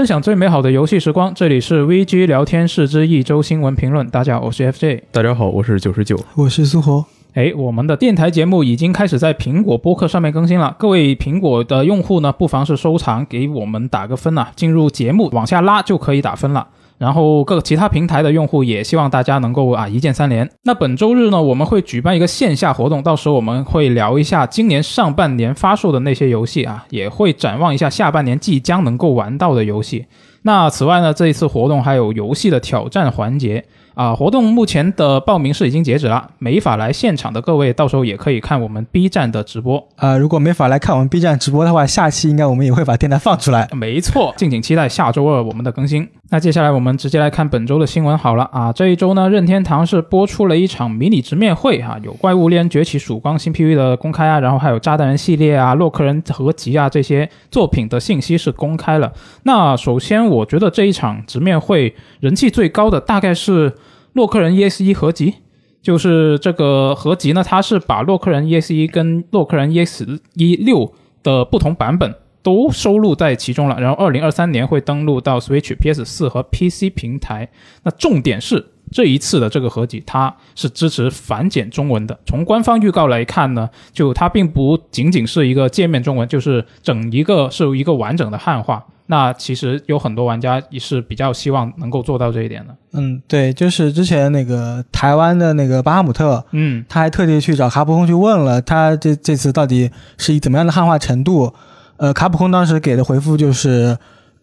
分享最美好的游戏时光，这里是 VG 聊天室之一周新闻评论。大家好，我是 FJ。大家好，我是九十九。我是苏活。哎，我们的电台节目已经开始在苹果播客上面更新了。各位苹果的用户呢，不妨是收藏，给我们打个分啊、进入节目往下拉就可以打分了。然后各个其他平台的用户也希望大家能够啊一键三连。那本周日呢，我们会举办一个线下活动，到时候我们会聊一下今年上半年发售的那些游戏啊，也会展望一下下半年即将能够玩到的游戏。那此外呢，这一次活动还有游戏的挑战环节啊。活动目前的报名是已经截止了，没法来现场的各位，到时候也可以看我们 B 站的直播。呃，如果没法来看我们 B 站直播的话，下期应该我们也会把电台放出来。没错，敬请期待下周二我们的更新。那接下来我们直接来看本周的新闻好了啊。这一周呢，任天堂是播出了一场迷你直面会哈、有怪物猎人崛起曙光新 PV 的公开啊，然后还有炸弹人系列啊、洛克人合集啊这些作品的信息是公开了。那首先，我觉得这一场直面会人气最高的大概是洛克人 EX 一合集。就是这个合集呢，它是把洛克人 EX 一跟洛克人 EX 一六的不同版本都收录在其中了。然后，二零二三年会登录到 Switch、PS 四和 PC 平台。那重点是这一次的这个合集，它是支持繁简中文的。从官方预告来看呢，就它并不仅仅是一个界面中文，就是整一个是一个完整的汉化。那其实有很多玩家也是比较希望能够做到这一点的。嗯，对，就是之前那个台湾的那个巴哈姆特，嗯，他还特地去找卡普空去问了他这这次到底是以怎么样的汉化程度。呃，卡普空当时给的回复就是，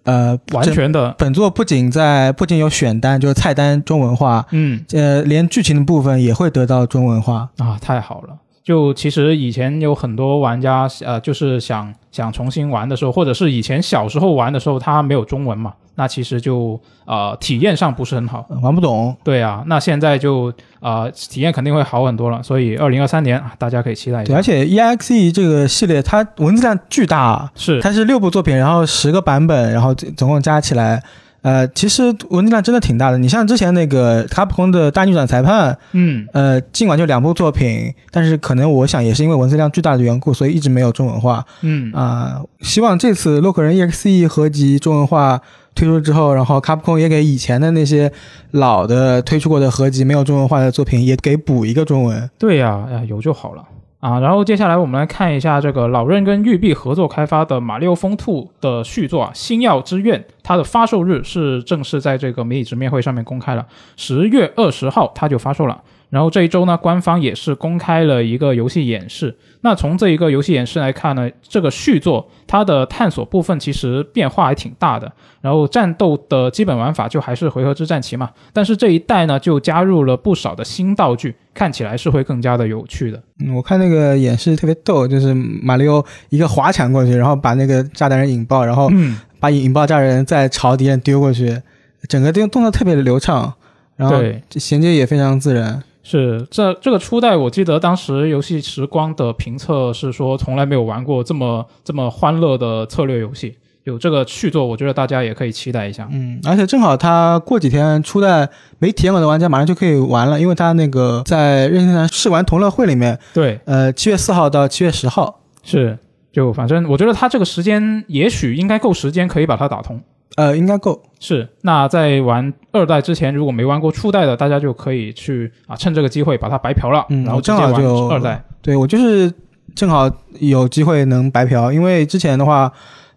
呃，完全的，本作不仅在不仅有选单，就是菜单中文化，嗯呃，连剧情的部分也会得到中文化。啊，太好了。就其实以前有很多玩家，呃，就是想想重新玩的时候，或者是以前小时候玩的时候，它没有中文嘛，那其实就呃体验上不是很好。呃玩不懂，对啊，那现在就呃体验肯定会好很多了，所以二零二三年啊，大家可以期待一对，下。而且 EXE 这个系列它文字量巨大，是它是六部作品，然后十个版本，然后总总共加起来，呃，其实文字量真的挺大的。你像之前那个卡普空的大逆转裁判，嗯呃，尽管就两部作品，但是可能我想也是因为文字量巨大的缘故，所以一直没有中文化嗯啊、希望这次洛克人 EXE 合集中文化推出之后，然后卡普空也给以前的那些老的推出过的合集没有中文化的作品也给补一个中文。对呀、哎呀，有就好了啊。然后接下来我们来看一下这个老任跟育碧合作开发的《马里奥风兔》的续作啊，《星耀之愿》，它的发售日是正式在这个媒体直面会上面公开了，十月二十号它就发售了。然后这一周呢，官方也是公开了一个游戏演示。那从这一个游戏演示来看呢，这个续作它的探索部分其实变化还挺大的。然后战斗的基本玩法就还是回合制战棋嘛，但是这一代呢就加入了不少的新道具，看起来是会更加的有趣的。嗯，我看那个演示特别逗，就是马里奥一个滑铲过去，然后把那个炸弹人引爆，然后嗯，把引爆炸人再朝敌人丢过去，整个动动作特别的流畅，然后，这衔接也非常自然。是这这个初代，我记得当时游戏时光的评测是说从来没有玩过这么这么欢乐的策略游戏。有这个续作，我觉得大家也可以期待一下。嗯，而且正好他过几天初代没体验过的玩家马上就可以玩了，因为他那个在任天堂试玩同乐会里面，对，呃，七月四号到七月十号，是就反正我觉得他这个时间也许应该够时间可以把它打通。呃，应该够。是，那在玩二代之前，如果没玩过初代的，大家就可以去啊，趁这个机会把它白嫖了，嗯然后直接玩正好就二代。对我就是正好有机会能白嫖，因为之前的话，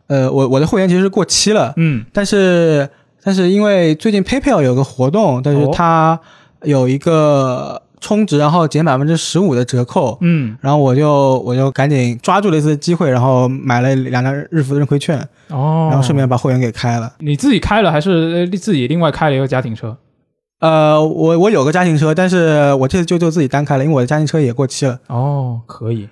呃，我我的会员其实是过期了，嗯，但是但是因为最近 PayPal 有个活动，但是哦它有一个充值然后减百分之十五的折扣，嗯，然后我就我就赶紧抓住了一次机会，然后买了两张日服的认亏券，哦，然后顺便把会员给开了。你自己开了还是呃自己另外开了一个家庭车？呃，我我有个家庭车，但是我这次就就自己单开了，因为我的家庭车也过期了。哦，可以，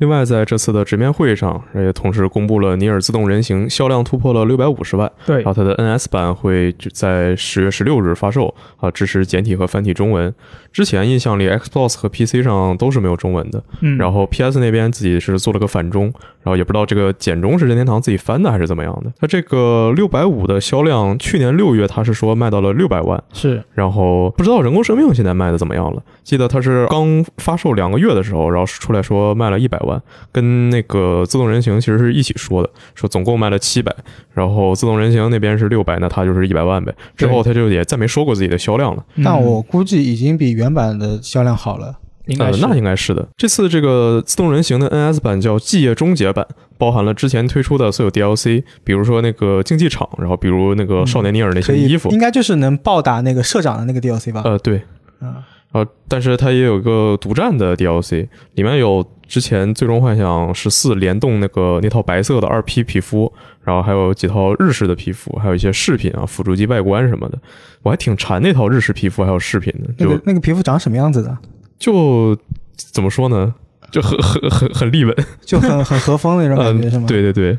另外，在这次的直面会上，也同时公布了《尼尔：自动人形》销量突破了六百五十万，对然后它的 NS 版会就在十月十六日发售啊，支持简体和繁体中文。之前印象里，Xbox 和 PC 上都是没有中文的，嗯，然后 PS 那边自己是做了个反中，然后也不知道这个简中是任天堂自己翻的还是怎么样的。它这个六百五的销量，去年六月它是说卖到了六百万，是，然后不知道人工生命现在卖的怎么样了。记得它是刚发售两个月的时候，然后出来说卖了一百万，跟那个自动人形其实是一起说的，说总共卖了七百，然然后自动人形那边是六百，那他就是一百万呗。之后他就也再没说过自己的销量了。但嗯我估计已经比原版的销量好了。呃，应该是那应该是的。这次这个自动人形的 NS 版叫《季业终结版》，包含了之前推出的所有 DLC，比如说那个竞技场，然后比如那个少年尼尔那些衣服。应该就是能暴打那个社长的那个 DLC 吧？呃，对，嗯，呃，但是它也有一个独占的 DLC，里面有之前《最终幻想十四》联动那个那套白色的二 P 皮肤，然后还有几套日式的皮肤，还有一些饰品啊、辅助机外观什么的。我还挺馋那套日式皮肤还有饰品的，就那个那个皮肤长什么样子的？就怎么说呢，就很很很很立稳，就很很和风那种感觉、嗯是吗？，对对对，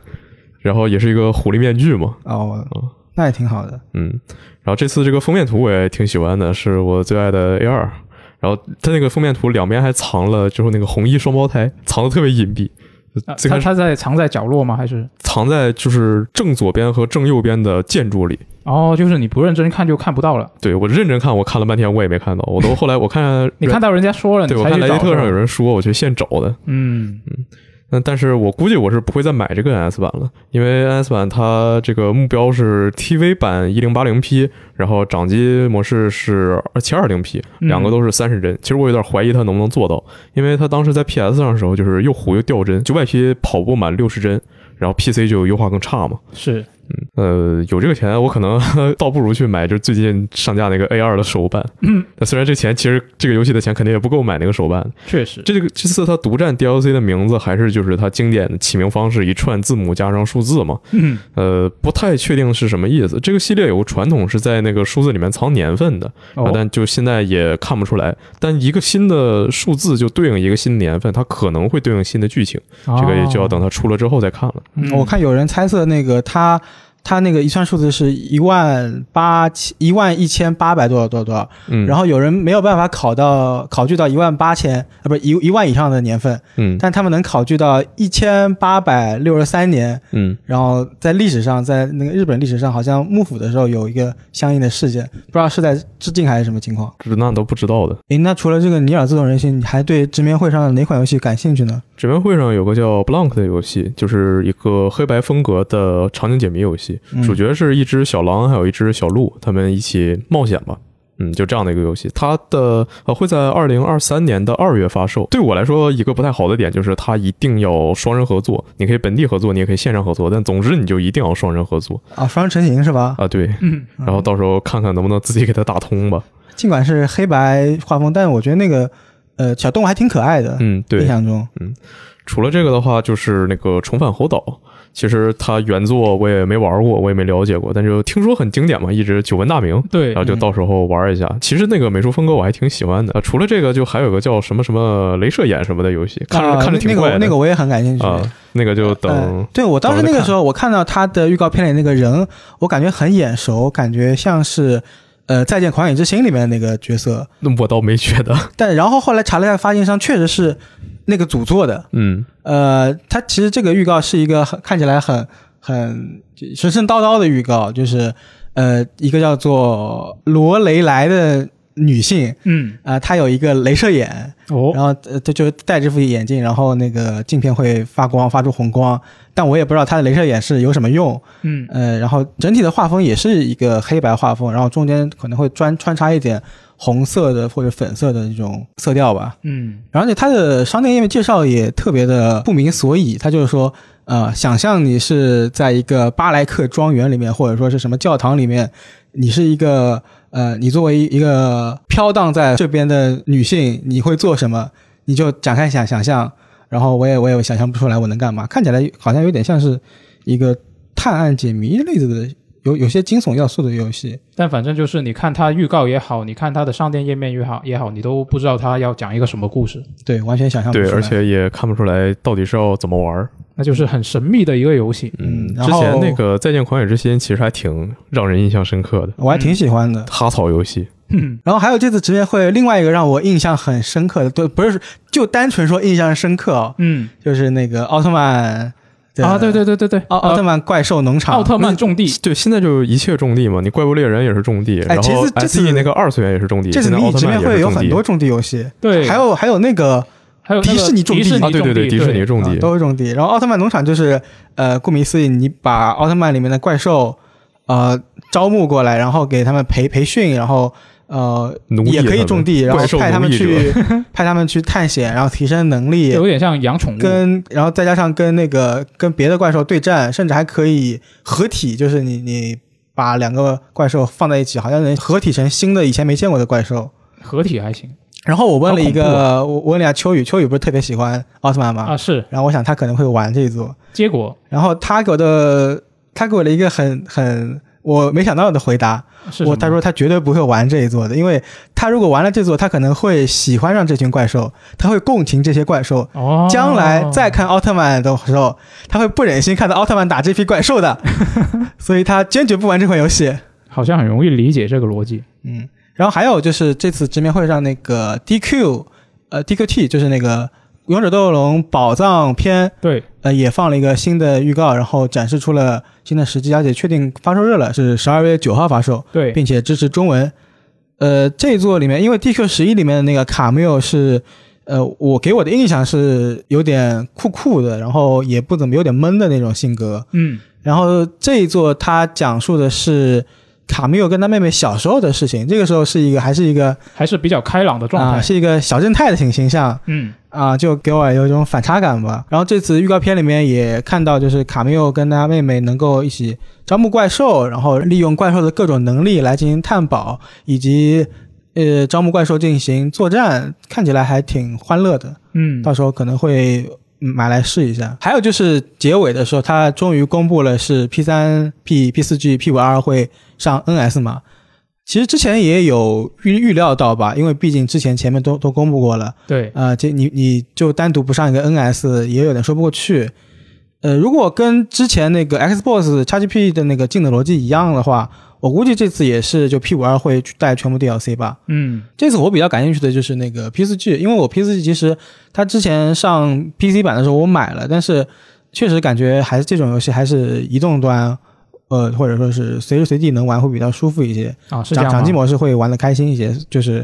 然后也是一个狐狸面具嘛，哦嗯，那也挺好的。嗯，然后这次这个封面图我也挺喜欢的，是我最爱的 A 二。然后它那个封面图两边还藏了，就是那个红衣双胞胎，藏的特别隐蔽。啊他最开始他在藏在角落吗？还是藏在就是正左边和正右边的建筑里。哦，就是你不认真看就看不到了。对我认真看，我看了半天，我也没看到。我都后来我看 你看到人家说了，对我看莱迪特上有人说，我去现找的。嗯嗯那但是我估计我是不会再买这个 NS 版了，因为 NS 版它这个目标是 TV 版一零八零 P，然后掌机模式是七二零 P，嗯两个都是三十帧。其实我有点怀疑它能不能做到，因为它当时在 PS 上的时候就是又糊又掉帧，九百 P 跑不满六十帧，然后 PC 就优化更差嘛。是呃，有这个钱，我可能 倒不如去买就最近上架那个 A 二的手办。嗯，那虽然这钱其实这个游戏的钱肯定也不够买那个手办，确实这个这次它独占 DLC 的名字还是就是它经典的起名方式，一串字母加上数字嘛。嗯呃，不太确定是什么意思。这个系列有个传统是在那个数字里面藏年份的，啊哦，但就现在也看不出来。但一个新的数字就对应一个新的年份，它可能会对应新的剧情，这个也就要等它出了之后再看了。嗯我看有人猜测那个他他那个一串数字是一万八千一万一千八百多少多少多少，嗯，然后有人没有办法考到考据到一万八千啊，不是一一万以上的年份，嗯但他们能考据到一千八百六十三年，嗯，然后在历史上，在那个日本历史上，好像幕府的时候有一个相应的事件，不知道是在致敬还是什么情况。这那都不知道的。诶，那除了这个尼尔自动人形，你还对直面会上的哪款游戏感兴趣呢？直面会上有个叫 Blank 的游戏，就是一个黑白风格的场景解谜游戏，嗯主角是一只小狼，还有一只小鹿，他们一起冒险吧。嗯，就这样的一个游戏，它的呃会在二零二三年的二月发售。对我来说，一个不太好的点就是它一定要双人合作，你可以本地合作，你也可以线上合作，但总之你就一定要双人合作啊，双人成行是吧？啊。对，嗯嗯然后到时候看看能不能自己给它打通吧。尽管是黑白画风，但我觉得那个呃小动物还挺可爱的。嗯，对印，象中，嗯除了这个的话，就是那个《重返猴岛》，其实它原作我也没玩过，我也没了解过，但就听说很经典嘛，一直久闻大名。对然后就到时候玩一下。其实那个美术风格我还挺喜欢的。呃除了这个，就还有个叫什么什么镭射眼什么的游戏，看着、啊看着挺怪的。那个那个我也很感兴趣。啊，那个就等、呃对我当时那个时候，我看到他的预告片里那个人，我感觉很眼熟，感觉像是呃《再见狂野之心》里面的那个角色。那我倒没觉得。但然后后来查了一下发行商，确实是那个组做的。嗯呃，它其实这个预告是一个很看起来很很神神叨叨的预告，就是呃一个叫做罗雷莱的女性，嗯啊、她有一个镭射眼，哦然后呃，她就戴这副眼镜，然后那个镜片会发光，发出红光，但我也不知道她的镭射眼是有什么用。嗯呃，然后整体的画风也是一个黑白画风，然后中间可能会穿穿插一点红色的或者粉色的这种色调吧。嗯然后呢，它的商店页面介绍也特别的不明所以，它就是说，呃，想象你是在一个巴莱克庄园里面，或者说是什么教堂里面，你是一个呃，你作为一个飘荡在这边的女性，你会做什么？你就展开想想象。然后我也我也想象不出来我能干嘛，看起来好像有点像是一个探案解谜类似的，有有些惊悚要素的游戏。但反正就是你看它预告也好，你看它的商店页面也好也好，你都不知道它要讲一个什么故事，对，完全想象不出对，而且也看不出来到底是要怎么玩儿。那就是很神秘的一个游戏。嗯然后之前那个《再见狂野之心》其实还挺让人印象深刻的，我还挺喜欢的。哈草游戏。嗯然后还有这次直面会，另外一个让我印象很深刻的，对，不是就单纯说印象深刻哦，嗯就是那个奥特曼的啊，对对对对对，奥奥特呃曼怪兽农场，奥特曼种地，对，现在就一切种地嘛，你怪物猎人也是种地，哎然后其实这次那个二次元也是种地，这次你直面会有很多。种地游戏，对，还有还有那个还有迪士尼种地。迪士尼啊，对对对，迪士尼种啊地，都是种地。然后奥特曼农场就是，呃，顾名思义，你把奥特曼里面的怪兽，呃，招募过来，然后给他们培培训，然后呃，也可以种地，然后派他们去 派他们去探险，然后提升能力，有点像养宠物。跟然后再加上跟那个跟别的怪兽对战，甚至还可以合体，就是你你把两个怪兽放在一起，好像能合体成新的以前没见过的怪兽。合体还行然后我问了一个，我我问了一下秋雨，秋雨不是特别喜欢奥特曼吗？啊，是然后我想他可能会玩这一组，结果然后他给我的他给我了一个很很我没想到的回答，是我他说他绝对不会玩这一座的，因为他如果玩了这座，他可能会喜欢上这群怪兽，他会共情这些怪兽，哦，将来再看奥特曼的时候，他会不忍心看到奥特曼打这批怪兽的，所以他坚决不玩这款游戏。好像很容易理解这个逻辑。嗯，然后还有就是这次直面会上那个 DQ，呃 DQT 就是那个《勇者斗恶龙宝藏篇》，对，呃也放了一个新的预告，然后展示出了新的时机，而且确定发售日了，是十二月九号发售，对，并且支持中文。呃，这一座里面，因为 DQ 十一里面的那个卡缪是，呃，我给我的印象是有点酷酷的，然后也不怎么有点闷的那种性格。嗯，然后这一座它讲述的是卡缪跟他妹妹小时候的事情，这个时候是一个还是一个还是比较开朗的状啊、态。是一个小正太的形形象嗯，啊、就给我有一种反差感吧。然后这次预告片里面也看到，就是卡缪跟他妹妹能够一起招募怪兽，然后利用怪兽的各种能力来进行探宝，以及呃招募怪兽进行作战，看起来还挺欢乐的。嗯，到时候可能会嗯买来试一下。还有就是结尾的时候，他终于公布了是 P 三、P、P 四 G、P 五 R 会上 NS 嘛。其实之前也有预预料到吧，因为毕竟之前前面都都公布过了，对，啊，这你你就单独不上一个 NS 也有点说不过去。呃，如果跟之前那个 Xbox XGP 的那个进的逻辑一样的话，我估计这次也是就 P 五二会带全部 DLC 吧。嗯，这次我比较感兴趣的就是那个 P 四 G，因为我 P 四 G 其实它之前上 PC 版的时候我买了，但是确实感觉还是这种游戏还是移动端，呃，或者说是随时随地能玩会比较舒服一些，啊，是这样机模式会玩的开心一些，就是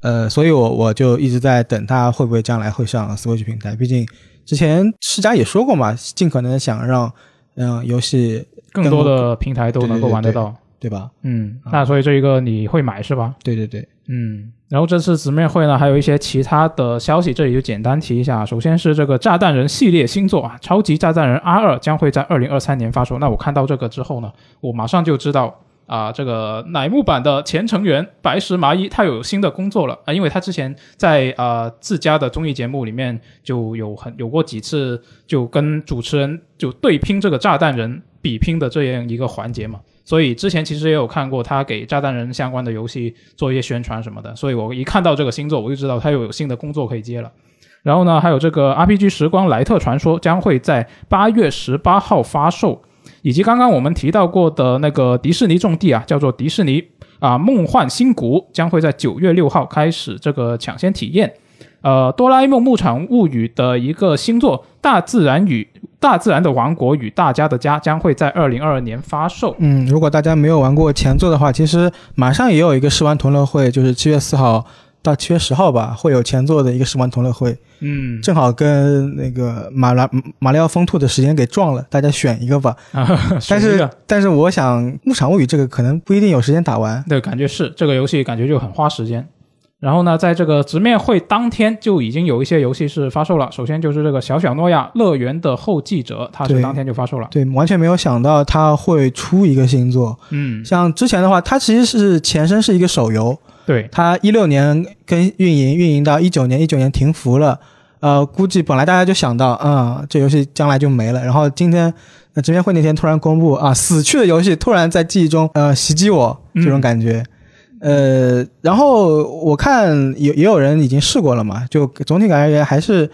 呃，所以我我就一直在等它会不会将来会上 Switch 平台，毕竟之前世嘉也说过嘛，尽可能想让嗯、游戏更多的平台都能够玩得到。对吧？嗯，啊那所以这一个你会买是吧？对对对，嗯，然后这次直面会呢，还有一些其他的消息，这里就简单提一下。首先是这个炸弹人系列新作啊，超级炸弹人 R 二将会在二零二三年发售。那我看到这个之后呢，我马上就知道啊、这个乃木坂的前成员白石麻衣他有新的工作了啊，因为他之前在呃自家的综艺节目里面就有很有过几次就跟主持人就对拼这个炸弹人比拼的这样一个环节嘛。所以之前其实也有看过他给炸弹人相关的游戏做一些宣传什么的，所以我一看到这个新作，我就知道他又有新的工作可以接了。然后呢，还有这个 RPG 时光莱特传说将会在八月十八号发售，以及刚刚我们提到过的那个迪士尼种地啊，叫做迪士尼啊梦幻新谷，将会在九月六号开始这个抢先体验。呃，哆啦 A 梦牧场物语的一个新作《大自然与大自然的王国与大家的家》将会在二零二二年发售。嗯，如果大家没有玩过前作的话，其实马上也有一个试玩同乐会，就是七月四号到七月十号吧，会有前作的一个试玩同乐会，嗯，正好跟那个马拉马里奥疯兔的时间给撞了，大家选一个吧。啊，但是但是我想《牧场物语》这个可能不一定有时间打完。对，感觉是这个游戏，感觉就很花时间。然后呢，在这个直面会当天就已经有一些游戏是发售了。首先就是这个小小诺亚乐园的后继者，它是当天就发售了。对，完全没有想到它会出一个新作。嗯，像之前的话，它其实是前身是一个手游，对，它一六年跟运营运营到一九年，一九年停服了。呃，估计本来大家就想到，嗯，这游戏将来就没了。然后今天那直面会那天突然公布啊，死去的游戏突然在记忆中呃袭击我，这种感觉。呃，然后我看也也有人已经试过了嘛，就总体感觉而言还是，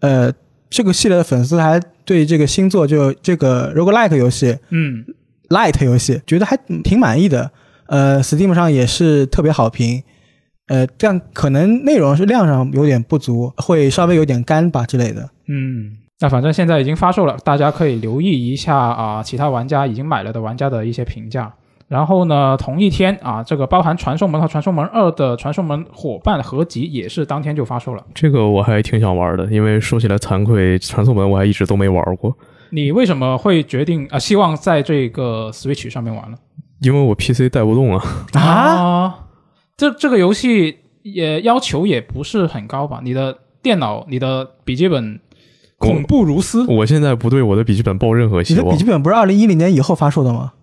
呃，这个系列的粉丝还对这个星座就这个 roguelike 游戏嗯，light 游戏，觉得还挺满意的。呃，Steam 上也是特别好评。呃，但可能内容是量上有点不足，会稍微有点干吧之类的。嗯，那反正现在已经发售了，大家可以留意一下啊、其他玩家已经买了的玩家的一些评价。然后呢，同一天啊，这个包含《传送门》和《传送门二》的《传送门伙伴》合集也是当天就发售了。这个我还挺想玩的，因为说起来惭愧，传送门我还一直都没玩过，你为什么会决定啊、希望在这个 Switch 上面玩呢？因为我 PC 带不动啊。啊，这这个游戏也要求也不是很高吧？你的电脑、你的笔记本恐怖如斯。我现在不对我的笔记本抱任何希望你的笔记。本不是二零一零年以后发售的吗？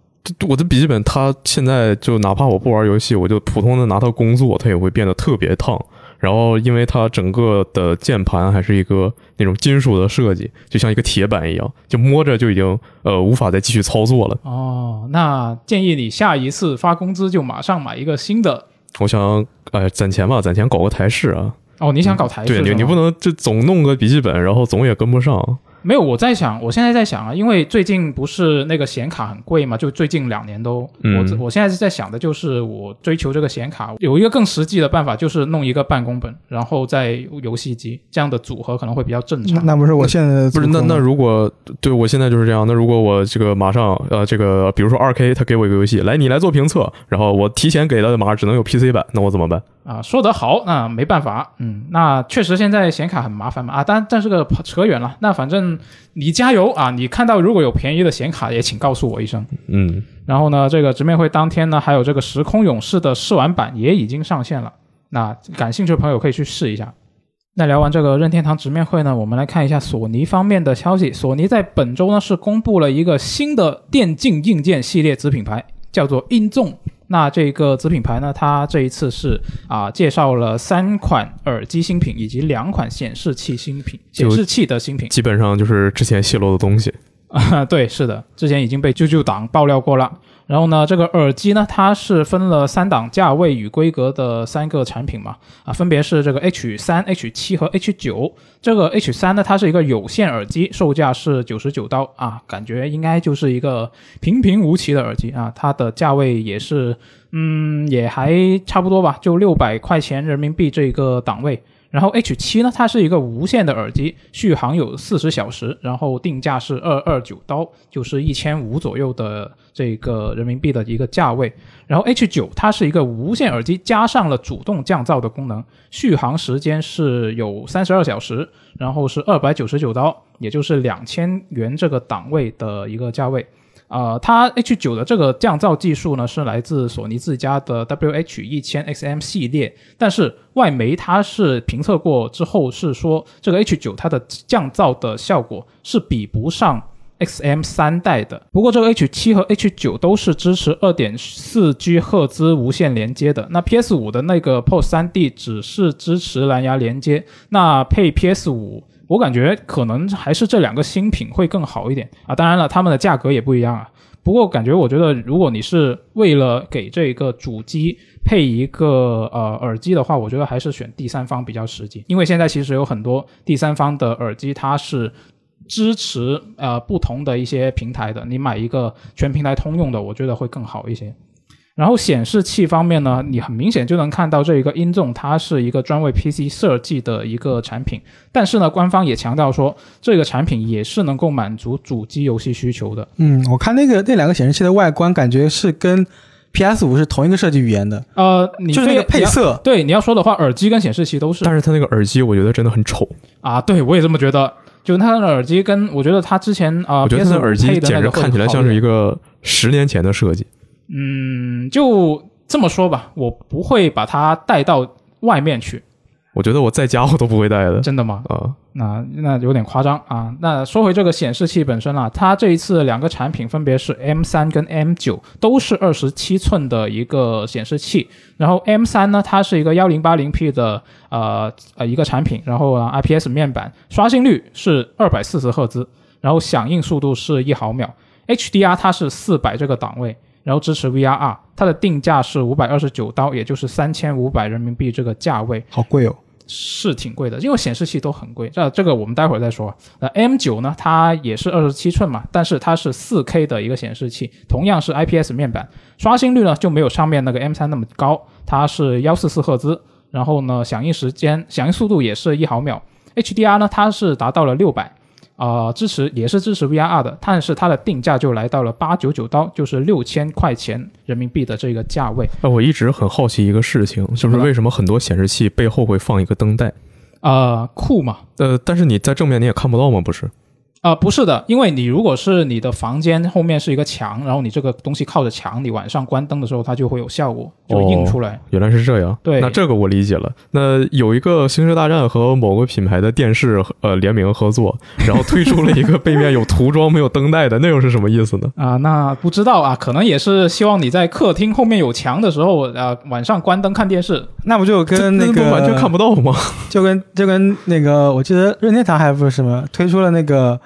我的笔记本它现在就哪怕我不玩游戏，我就普通的拿它工作，它也会变得特别烫。然后因为它整个的键盘还是一个那种金属的设计，就像一个铁板一样，就摸着就已经呃无法再继续操作了。哦，那建议你下一次发工资就马上买一个新的。我想，哎，攒钱吧，攒钱搞个台式啊。哦，你想搞台式对你，你不能就总弄个笔记本，然后总也跟不上。没有，我在想，我现在在想啊，因为最近不是那个显卡很贵嘛，就最近两年都，嗯我我现在是在想的就是我追求这个显卡有一个更实际的办法，就是弄一个办公本，然后再游戏机，这样的组合可能会比较正常。那那不是我现在不是，那那如果对我现在就是这样，那如果我这个马上呃，这个比如说二 K 他给我一个游戏，来你来做评测，然后我提前给了马上只能有 PC 版，那我怎么办？啊，说得好，那没办法，嗯，那确实现在显卡很麻烦嘛，啊，但但是个扯远了，那反正你加油啊，你看到如果有便宜的显卡，也请告诉我一声。嗯，然后呢，这个直面会当天呢，还有这个时空勇士的试玩版也已经上线了，那感兴趣的朋友可以去试一下。那聊完这个任天堂直面会呢，我们来看一下索尼方面的消息。索尼在本周呢是公布了一个新的电竞硬件系列子品牌，叫做英纵。那这个子品牌呢，它这一次是啊介绍了三款耳机新品以及两款显示器新品，显示器的新品。基本上就是之前泄露的东西。啊，对，是的，之前已经被啾啾党爆料过了。然后呢，这个耳机呢，它是分了三档价位与规格的三个产品嘛，啊，分别是这个 H 三、H 七和 H 九。这个 H 三呢，它是一个有线耳机，售价是九十九刀啊，感觉应该就是一个平平无奇的耳机啊，它的价位也是，嗯，也还差不多吧，就六百块钱人民币这一个档位。然后 H 七呢，它是一个无线的耳机，续航有四十小时，然后定价是二二九刀，就是一千五左右的这个人民币的一个价位。然后 H 九它是一个无线耳机，加上了主动降噪的功能，续航时间是有三十二小时，然后是二百九十九刀，也就是两千元这个档位的一个价位。呃，它 H 九的这个降噪技术呢，是来自索尼自家的 WH 一千 XM 系列，但是外媒它是评测过之后是说，这个 H 九它的降噪的效果是比不上 XM 三代的。不过这个 H 七和 H 九都是支持二点四 G 赫兹无线连接的，那 PS 五的那个 POS 三 D 只是支持蓝牙连接，那配 PS 五。我感觉可能还是这两个新品会更好一点啊，当然了，它们的价格也不一样啊。不过感觉我觉得，如果你是为了给这个主机配一个呃耳机的话，我觉得还是选第三方比较实际，因为现在其实有很多第三方的耳机，它是支持呃不同的一些平台的，你买一个全平台通用的，我觉得会更好一些。然后显示器方面呢，你很明显就能看到这一个音纵，它是一个专为 PC 设计的一个产品，但是呢，官方也强调说，这个产品也是能够满足主机游戏需求的。嗯，我看那个那两个显示器的外观，感觉是跟 PS 五是同一个设计语言的，呃，你就是那个配色。对你要说的话，耳机跟显示器都是但是它那个耳机，我觉得真的很丑。啊，对我也这么觉得。就它的耳机跟我觉得它之前啊、我觉得它的耳机简直看起来像是一个十年前的设计。嗯，就这么说吧，我不会把它带到外面去，我觉得我在家我都不会带的真的吗？啊。那那有点夸张啊。那说回这个显示器本身啊，它这一次两个产品分别是 M 三跟 M 九，都是二十七寸的一个显示器。然后 M 三呢，它是一个幺零八零 P 的呃呃一个产品，然后啊 IPS 面板，刷新率是二百四十赫兹，然后响应速度是一毫秒，HDR 它是四百这个档位。然后支持 VRR，它的定价是五百二十九刀，也就是三千五百人民币这个价位。好贵哦。是挺贵的，因为显示器都很贵。这这个我们待会儿再说。那 M 九呢，它也是二十七寸嘛，但是它是四 K 的一个显示器，同样是 IPS 面板，刷新率呢就没有上面那个 M 三那么高，它是幺四四赫兹。然后呢，响应时间、响应速度也是一毫秒。HDR 呢，它是达到了六百。啊、支持也是支持 VRR 的，但是它的定价就来到了八九九刀，就是六千块钱人民币的这个价位。呃，我一直很好奇一个事情，就是为什么很多显示器背后会放一个灯带？呃，酷嘛？呃，但是你在正面你也看不到吗？不是？啊、不是的，因为你如果是你的房间后面是一个墙，然后你这个东西靠着墙，你晚上关灯的时候它就会有效果，就映出来。原来是这样。对那这个我理解了。那有一个《星球大战》和某个品牌的电视呃联名合作，然后推出了一个背面有涂装没有灯带的，那又是什么意思呢？啊、那不知道啊，可能也是希望你在客厅后面有墙的时候，呃，晚上关灯看电视。那不就跟那个完全看不到吗？就跟就跟那个，我记得任天堂还不是什么推出了那个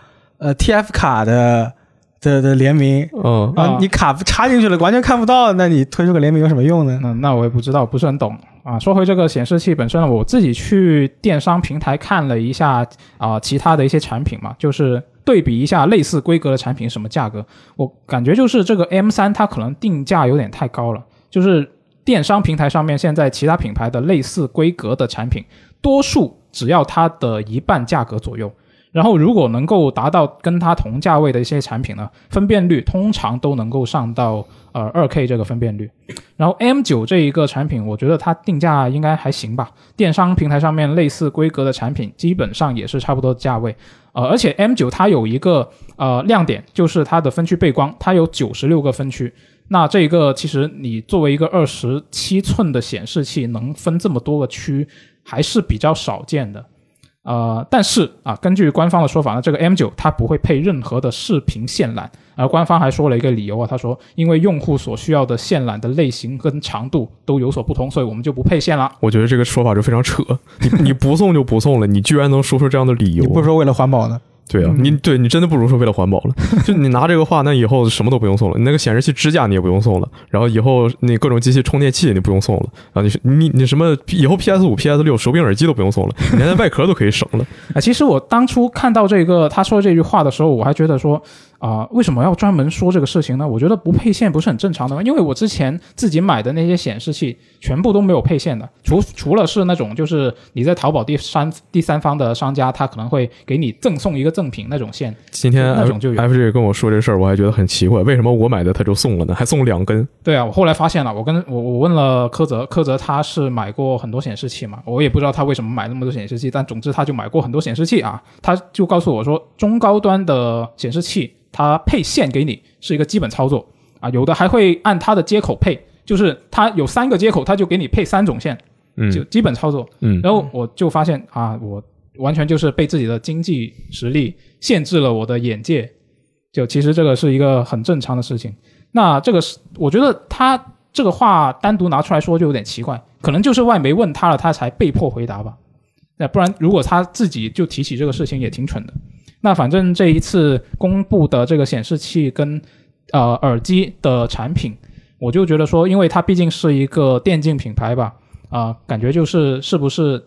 呃 TF 卡的的的联名嗯，啊啊，你卡插进去了，完全看不到，那你推出个联名有什么用呢？那那我也不知道，不是很懂啊。说回这个显示器本身呢，我自己去电商平台看了一下啊、其他的一些产品嘛，就是对比一下类似规格的产品什么价格，我感觉就是这个 M 三它可能定价有点太高了，就是电商平台上面现在其他品牌的类似规格的产品，多数只要它的一半价格左右。然后，如果能够达到跟它同价位的一些产品呢，分辨率通常都能够上到呃二 K 这个分辨率。然后 M 9这一个产品，我觉得它定价应该还行吧。电商平台上面类似规格的产品，基本上也是差不多价位。呃，而且 M 9它有一个呃亮点，就是它的分区背光，它有九十六个分区。那这一个其实你作为一个二十七寸的显示器，能分这么多个区，还是比较少见的。呃，但是啊，根据官方的说法呢，这个 M 9它不会配任何的视频线缆，而官方还说了一个理由啊，他说因为用户所需要的线缆的类型跟长度都有所不同，所以我们就不配线了。我觉得这个说法就非常扯。你你不送就不送了，你居然能说出这样的理由你？不是说为了环保呢？对啊，嗯你对你真的不如说为了环保了。就你拿这个话，那以后什么都不用送了，你那个显示器支架你也不用送了，然后以后那各种机器充电器你不用送了，然后你你你什么以后 PS 五、PS 六手柄耳机都不用送了，连那外壳都可以省了。啊，其实我当初看到这个他说这句话的时候，我还觉得说啊、为什么要专门说这个事情呢？我觉得不配线不是很正常的吗？因为我之前自己买的那些显示器全部都没有配线的，除除了是那种就是你在淘宝第三第三方的商家，他可能会给你赠送一个赠品那种线，今天那种就有 F J 跟我说这事儿，我还觉得很奇怪，为什么我买的他就送了呢？还送两根？对啊，我后来发现了，我跟我我问了柯泽，柯泽他是买过很多显示器嘛，我也不知道他为什么买那么多显示器，但总之他就买过很多显示器啊，他就告诉我说，中高端的显示器它配线给你是一个基本操作啊，有的还会按它的接口配，就是它有三个接口，它就给你配三种线，嗯就基本操作。嗯，然后我就发现啊，我完全就是被自己的经济实力限制了我的眼界。就其实这个是一个很正常的事情。那这个是我觉得他这个话单独拿出来说就有点奇怪，可能就是外媒问他了，他才被迫回答吧。那不然如果他自己就提起这个事情也挺蠢的。那反正这一次公布的这个显示器跟呃耳机的产品，我就觉得说，因为它毕竟是一个电竞品牌吧，啊、感觉就是是不是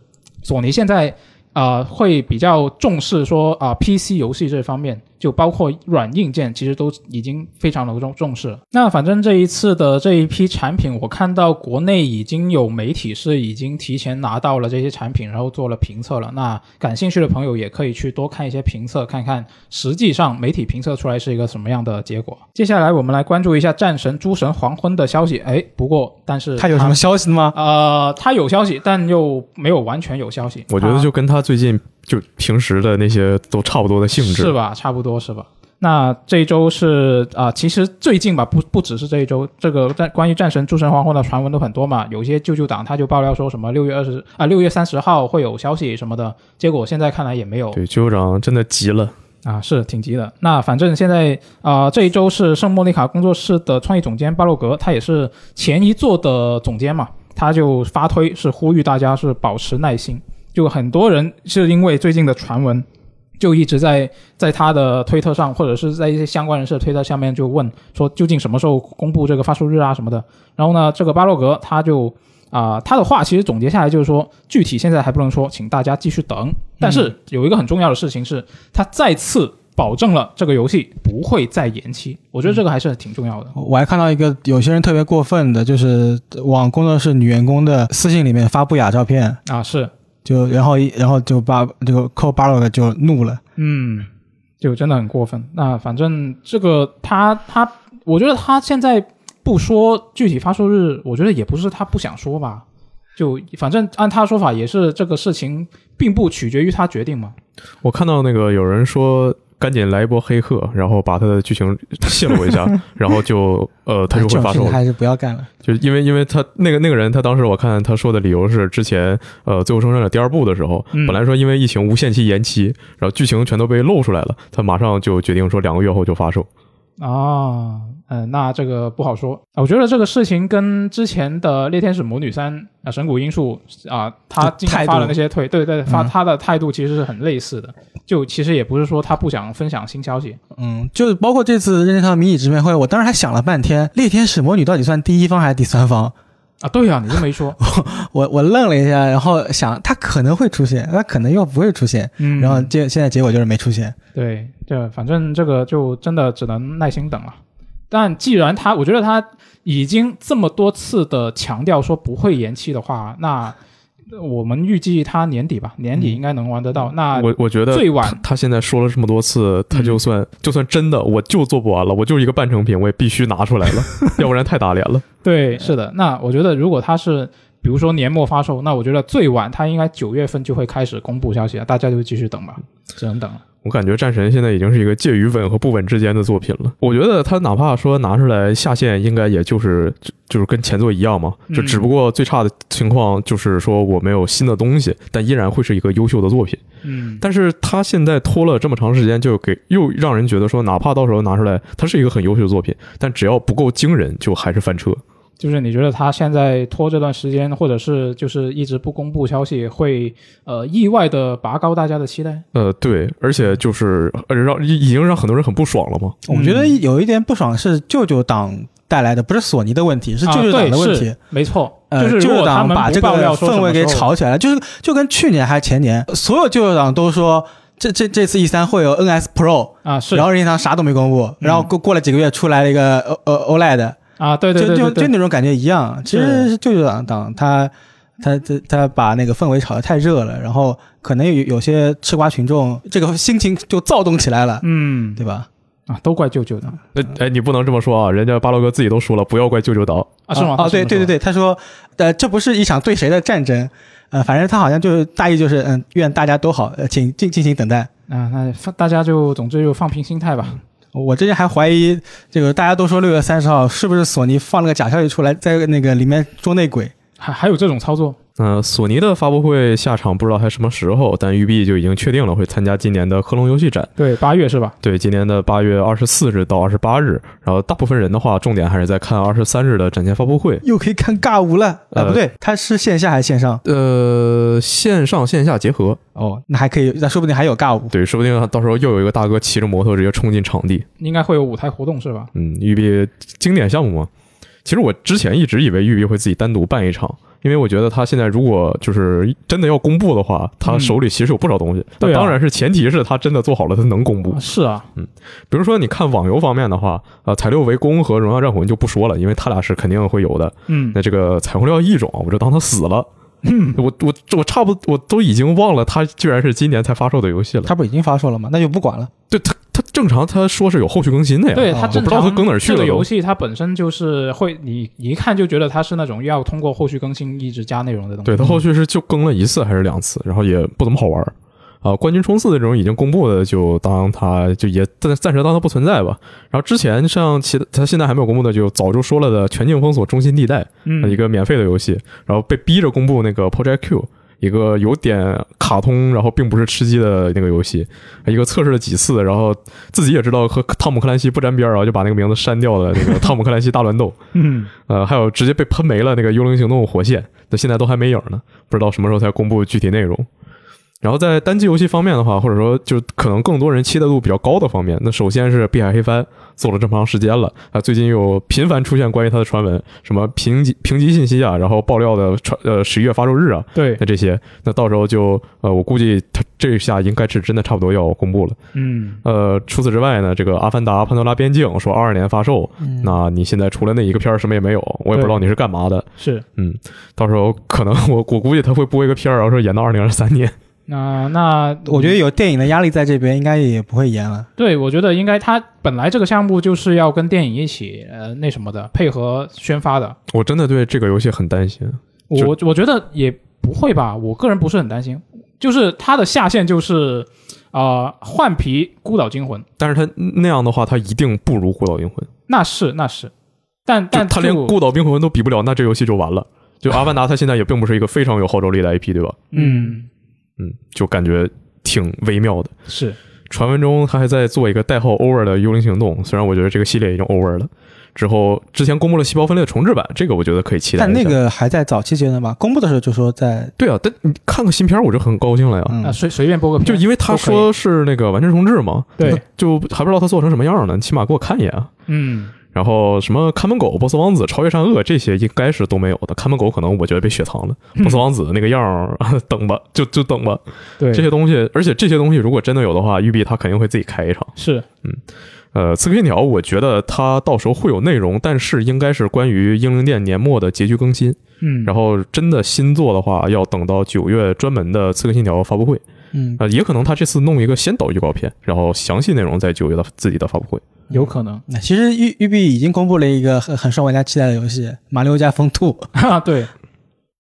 索尼现在啊、会比较重视说啊、PC 游戏这方面，就包括软硬件，其实都已经非常的重重视了。那反正这一次的这一批产品，我看到国内已经有媒体是已经提前拿到了这些产品，然后做了评测了。那感兴趣的朋友也可以去多看一些评测，看看实际上媒体评测出来是一个什么样的结果。接下来我们来关注一下战神诸神黄昏的消息。哎，不过但是他有什么消息吗？呃，他有消息，但又没有完全有消息。我觉得就跟他最近就平时的那些都差不多的性质。是吧？差不多是吧？那这一周是啊、其实最近吧，不不只是这一周，这个战关于战神诸神黄昏的传闻都很多嘛。有些舅舅党他就爆料说什么六月二十啊六月三十号会有消息什么的，结果现在看来也没有对，舅舅长真的急了。啊，是挺急的。那反正现在啊、这一周是圣莫妮卡工作室的创意总监巴洛格，他也是前一座的总监嘛，他就发推是呼吁大家是保持耐心。就很多人是因为最近的传闻，就一直在在他的推特上，或者是在一些相关人士的推特下面就问说，究竟什么时候公布这个发售日啊什么的。然后呢，这个巴洛格他就啊、他的话其实总结下来就是说，具体现在还不能说，请大家继续等。但是有一个很重要的事情是，他再次保证了这个游戏不会再延期。我觉得这个还是挺重要的。我还看到一个有些人特别过分的，就是往工作室女员工的私信里面发不雅照片，啊，是，就然后一然后就把这个扣巴洛的就怒了。嗯，就真的很过分。那反正这个他他，我觉得他现在不说具体发售日，我觉得也不是他不想说吧。就反正按他说法，也是这个事情并不取决于他决定嘛。我看到那个有人说。赶紧来一波黑客，然后把他的剧情 泄露一下，然后就呃，他就会发售。还是不要干了，就是因为因为他那个那个人，他当时我看他说的理由是，之前呃《最后生还者》第二部的时候，本来说因为疫情无限期延期，然后剧情全都被露出来了，他马上就决定说两个月后就发售。啊。嗯，那这个不好说。我觉得这个事情跟之前的《猎天使魔女三》啊，神谷英树啊，他发的那些退，对对，发他的态度其实是很类似的。就其实也不是说他不想分享新消息，嗯，就是包括这次任天堂迷你直面会，我当时还想了半天，《猎天使魔女》到底算第一方还是第三方？啊，对呀，你这么一说，我我愣了一下，然后想他可能会出现，他可能又不会出现，嗯，然后结现在结果就是没出现。对，这反正这个就真的只能耐心等了。但既然他，我觉得他已经这么多次的强调说不会延期的话，那我们预计他年底吧，年底应该能玩得到。那我我觉得最晚他现在说了这么多次，他就算就算真的我就做不完了，我就一个半成品，我也必须拿出来了，要不然太打脸了。对，是的。那我觉得如果他是比如说年末发售，那我觉得最晚他应该九月份就会开始公布消息了，大家就继续等吧，只能等了。我感觉战神现在已经是一个介于稳和不稳之间的作品了。我觉得他哪怕说拿出来下线，应该也就是就是跟前作一样嘛，就只不过最差的情况就是说我没有新的东西，但依然会是一个优秀的作品。嗯，但是他现在拖了这么长时间，就给又让人觉得说，哪怕到时候拿出来，它是一个很优秀的作品，但只要不够惊人，就还是翻车。就是你觉得他现在拖这段时间，或者是就是一直不公布消息，会呃意外的拔高大家的期待？呃，对，而且就是呃让已已经让很多人很不爽了嘛。我觉得有一点不爽是舅舅党带来的，不是索尼的问题，是舅舅党的问题。没错，就是舅舅党把这个氛围给炒起来了，就是就跟去年还是前年，所有舅舅党都说这这这次 E 三会有 NS Pro 啊，是，然后任天堂啥都没公布，然后过过了几个月出来了一个 O 呃 OLED。啊，对对对，就就就那种感觉一样。其实舅舅党党他他他他把那个氛围炒得太热了，然后可能有有些吃瓜群众这个心情就躁动起来了，嗯，对吧？啊，都怪舅舅党。那哎，你不能这么说啊！人家巴洛哥自己都说了，不要怪舅舅党啊，是吗？啊，对对对对，他说，呃，这不是一场对谁的战争，呃，反正他好像就是大意就是，嗯，愿大家都好，呃，请进进行等待啊。那大家就总之就放平心态吧。我之前还怀疑，这个大家都说六月三十号是不是索尼放了个假消息出来，在那个里面捉内鬼，还还有这种操作？嗯，索尼的发布会下场不知道还什么时候，但育碧就已经确定了会参加今年的科隆游戏展。对，八月是吧？对，今年的八月二十四日到二十八日。然后大部分人的话，重点还是在看二十三日的展前发布会。又可以看尬舞了？啊，不对，它是线下还是线上？呃，线上线下结合。哦，那还可以，那说不定还有尬舞。对，说不定到时候又有一个大哥骑着摩托直接冲进场地。应该会有舞台活动是吧？嗯，育碧经典项目嘛。其实我之前一直以为育碧会自己单独办一场。因为我觉得他现在如果就是真的要公布的话，他手里其实有不少东西。但，当然是前提是他真的做好了，他能公布。是啊，嗯，比如说你看网游方面的话，呃，彩六围攻和荣耀战魂就不说了，因为他俩是肯定会有的。嗯，那这个彩虹六异种，我就当他死了。我我我差不多我都已经忘了，他居然是今年才发售的游戏了。他不已经发售了吗？那就不管了。对他。他正常，他说是有后续更新的呀。对他不知道他更哪儿去了。这个游戏它本身就是会，你一看就觉得它是那种要通过后续更新一直加内容的东西。对他后续是就更了一次还是两次，然后也不怎么好玩啊。冠军冲刺的这种已经公布的，就当它就也暂暂时当它不存在吧。然后之前像其他现在还没有公布的，就早就说了的《全境封锁：中心地带》，一个免费的游戏，然后被逼着公布那个 Project Q。一个有点卡通，然后并不是吃鸡的那个游戏，一个测试了几次，然后自己也知道和汤姆克兰西不沾边，然后就把那个名字删掉了。那个汤姆克兰西大乱斗，嗯，呃，还有直接被喷没了那个幽灵行动火线，那现在都还没影呢，不知道什么时候才公布具体内容。然后在单机游戏方面的话，或者说就可能更多人期待度比较高的方面，那首先是《碧海黑帆》做了这么长时间了啊，最近又频繁出现关于它的传闻，什么评级评级信息啊，然后爆料的传呃十一月发售日啊，对，那这些，那到时候就呃我估计它这下应该是真的差不多要公布了，嗯，呃除此之外呢，这个《阿凡达：潘多拉边境》说二二年发售，那你现在除了那一个片儿什么也没有，我也不知道你是干嘛的，是，嗯，到时候可能我我估计他会播一个片儿，然后说延到二零二三年。那那我觉得有电影的压力在这边，应该也不会延了。对，我觉得应该他本来这个项目就是要跟电影一起呃那什么的配合宣发的。我真的对这个游戏很担心。我我觉得也不会吧，我个人不是很担心，就是它的下限就是呃换皮孤岛惊魂，但是他那样的话，他一定不如《孤岛惊魂》。那是那是，但但他连《孤岛惊魂》都比不了，那这游戏就完了。就《阿凡达》，它现在也并不是一个非常有号召力的 IP，对吧？嗯嗯，就感觉挺微妙的。是传闻中他还在做一个代号 Over 的幽灵行动，虽然我觉得这个系列已经 Over 了。之后之前公布了细胞分裂重置版，这个我觉得可以期待。但那个还在早期阶段吧，公布的时候就说在，对啊，但你看个新片儿我就很高兴了呀。嗯啊，随随便播个片，就因为他说是那个完全重置嘛，对就还不知道他做成什么样呢，你起码给我看一眼啊。嗯然后什么看门狗、波斯王子、超越善恶这些应该是都没有的。看门狗可能我觉得被雪藏了，波斯王子那个样儿等吧，就就等吧。对这些东西，而且这些东西如果真的有的话，育碧他肯定会自己开一场。是嗯呃，刺客信条，我觉得它到时候会有内容，但是应该是关于英灵殿年末的结局更新。嗯，然后真的新作的话，要等到九月专门的刺客信条发布会。嗯，呃，也可能他这次弄一个先导预告片，然后详细内容在九月的自己的发布会。有可能那其实育育碧已经公布了一个很很受玩家期待的游戏《马里奥加风兔》，啊，对，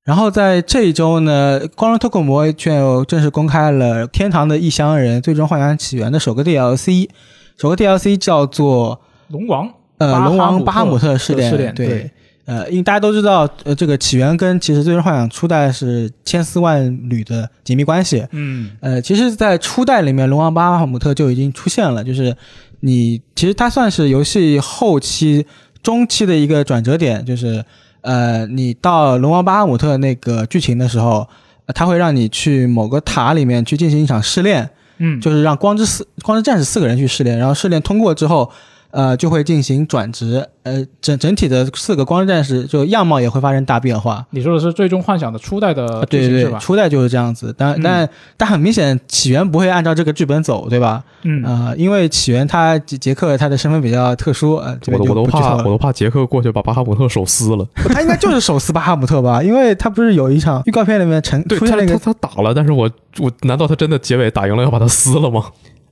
然后在这一周呢，光荣特库摩却又正式公开了《天堂的异乡人：最终幻想起源》的首个 DLC，首个 DLC 叫做龙王呃龙王巴哈姆特试炼，试炼对。对呃，因为大家都知道，呃，这个起源跟其实最终幻想初代是千丝万缕的紧密关系。嗯呃，其实，在初代里面，龙王巴哈姆特就已经出现了，就是你其实它算是游戏后期、中期的一个转折点，就是呃，你到龙王巴哈姆特那个剧情的时候，呃它会让你去某个塔里面去进行一场试炼，嗯，就是让光之四光之战士四个人去试炼，然后试炼通过之后，呃，就会进行转职，呃，整整体的四个光之战士就样貌也会发生大变化。你说的是最终幻想的初代的啊，对对对，剧情是吧？初代就是这样子，但嗯但但很明显，起源不会按照这个剧本走，对吧？嗯呃，因为起源他杰杰克他的身份比较特殊，呃，这我都我都。怕我都怕杰克过去把巴哈姆特手撕了。他应该就是手撕巴哈姆特吧？因为他不是有一场预告片里面成出现那个他打了，但是我我难道他真的结尾打赢了要把他撕了吗？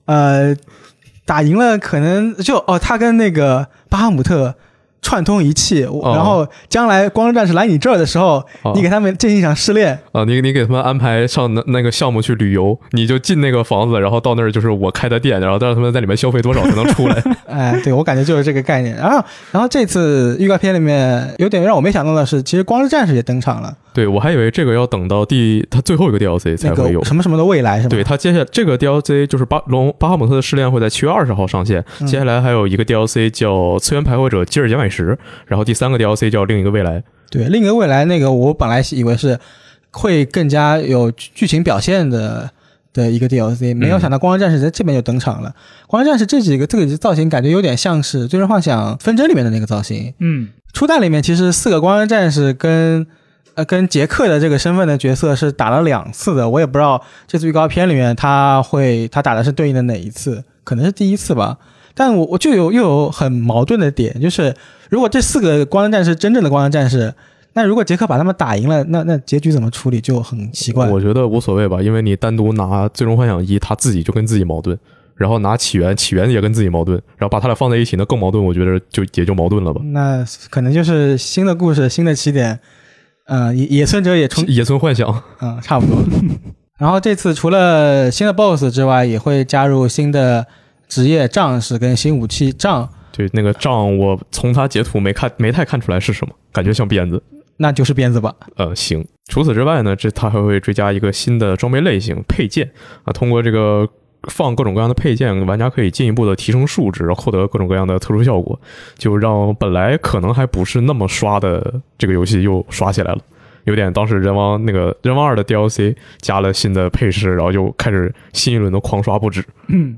呃，打赢了，可能就哦，他跟那个巴哈姆特串通一气，哦然后将来光之战士来你这儿的时候，哦你给他们进行一场试炼。啊，你你给他们安排上那那个项目去旅游，你就进那个房子，然后到那儿就是我开的店，然后让他们在里面消费多少才能出来。哎，对我感觉就是这个概念。然后，然后这次预告片里面有点让我没想到的是，其实光之战士也登场了，对我还以为这个要等到第他最后一个 DLC 才会有个。什么什么的未来是吗？对，他接下来这个 DLC 就是巴龙巴哈姆特的试炼会在七月二十号上线，嗯接下来还有一个 DLC 叫《次元徘徊者基尔杰美什》，然后第三个 DLC 叫《另一个未来》。对，另一个未来那个，我本来以为是会更加有剧剧情表现的的一个 DLC，没有想到光之战士在这边就登场了。光之战士这几个这个造型感觉有点像是《最终幻想纷争》里面的那个造型。嗯初代里面其实四个光之战士跟呃跟杰克的这个身份的角色是打了两次的，我也不知道这次预告片里面他会他打的是对应的哪一次，可能是第一次吧。但我我就有又有很矛盾的点，就是如果这四个光之战士真正的光之战士，那如果杰克把他们打赢了，那那结局怎么处理就很奇怪。我觉得无所谓吧，因为你单独拿《最终幻想一》，他自己就跟自己矛盾，然后拿起源，起源也跟自己矛盾，然后把他俩放在一起，那更矛盾。我觉得就也就矛盾了吧。那可能就是新的故事，新的起点。呃，野野村哲也重野村幻想，嗯，差不多。然后这次除了新的 BOSS 之外，也会加入新的职业战士跟新武器杖，对那个杖，我从他截图没看，没太看出来是什么，感觉像鞭子。那就是鞭子吧。呃，行。除此之外呢，这它还会追加一个新的装备类型——配件啊。通过这个放各种各样的配件，玩家可以进一步的提升数值，获得各种各样的特殊效果，就让本来可能还不是那么刷的这个游戏又刷起来了。有点当时人王那个人王二的 DLC 加了新的配饰，然后就开始新一轮的狂刷不止。嗯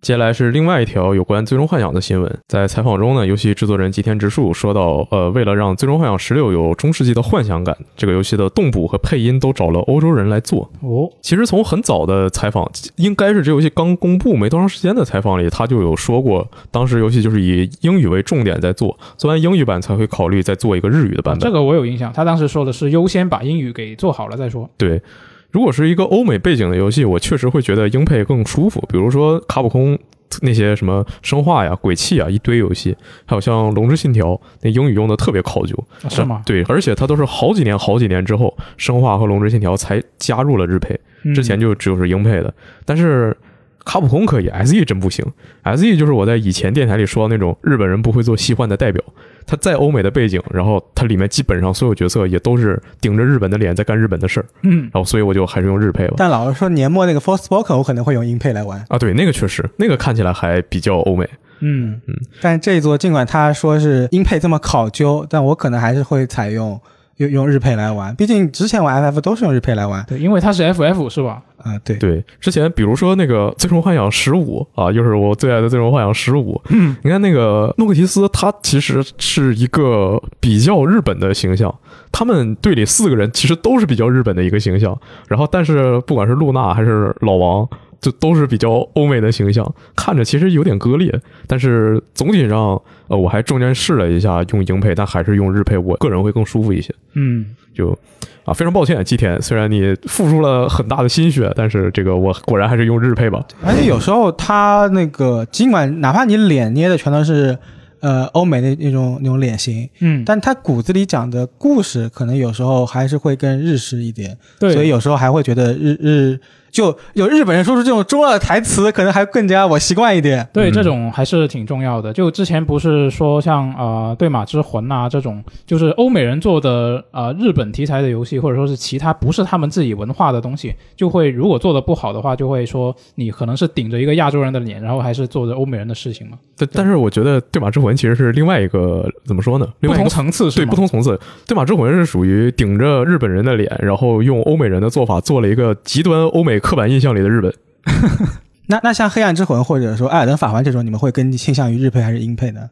接下来是另外一条有关《最终幻想》的新闻。在采访中呢，游戏制作人吉田直树说到，呃，为了让《最终幻想十六》有中世纪的幻想感，这个游戏的动捕和配音都找了欧洲人来做。哦其实从很早的采访，应该是这游戏刚公布没多长时间的采访里，他就有说过，当时游戏就是以英语为重点在做，做完英语版才会考虑再做一个日语的版本。这个我有印象，他当时说的是优先把英语给做好了再说。对，如果是一个欧美背景的游戏，我确实会觉得英配更舒服。比如说卡普空那些什么生化呀、鬼泣啊一堆游戏，还有像《龙之信条》，那英语用的特别考究。啊是吗？对，而且它都是好几年、好几年之后，生化和龙之信条才加入了日配，嗯之前就只有是英配的。但是卡普空可以，SE 真不行。SE 就是我在以前电台里说的那种日本人不会做西幻的代表。它在欧美的背景，然后它里面基本上所有角色也都是顶着日本的脸在干日本的事儿，嗯然后所以我就还是用日配吧。但老实说，年末那个 Forspoken 我可能会用英配来玩。啊，对，那个确实，那个看起来还比较欧美。嗯但这一座尽管他说是英配这么考究，但我可能还是会采用用用日配来玩。毕竟之前玩 FF 都是用日配来玩。对，因为它是 FF 是吧？啊、对，对，之前比如说那个《最终幻想十五》啊，又是我最爱的《最终幻想十五》。嗯，你看那个诺克提斯，他其实是一个比较日本的形象。他们队里四个人其实都是比较日本的一个形象。然后，但是不管是露娜还是老王，就都是比较欧美的形象，看着其实有点割裂。但是总体上，呃，我还中间试了一下用英配，但还是用日配，我个人会更舒服一些。嗯，就啊，非常抱歉，吉田，虽然你付出了很大的心血，但是这个我果然还是用日配吧。而且有时候他那个尽管哪怕你脸捏的全都是呃欧美那那种那种脸型，嗯，但他骨子里讲的故事可能有时候还是会更日式一点，对，所以有时候还会觉得日日就有日本人说出这种中二的台词，可能还更加我习惯一点。对，嗯这种还是挺重要的。就之前不是说像呃《对马之魂》啊这种，就是欧美人做的呃日本题材的游戏，或者说是其他不是他们自己文化的东西，就会如果做的不好的话，就会说你可能是顶着一个亚洲人的脸，然后还是做着欧美人的事情嘛，但但是我觉得《对马之魂》其实是另外一个怎么说呢？另不同层次是？对不同层次，《对马之魂》是属于顶着日本人的脸，然后用欧美人的做法做了一个极端欧美刻板印象里的日本。那那像黑暗之魂或者说艾尔登法环这种，你们会更倾向于日配还是英配呢？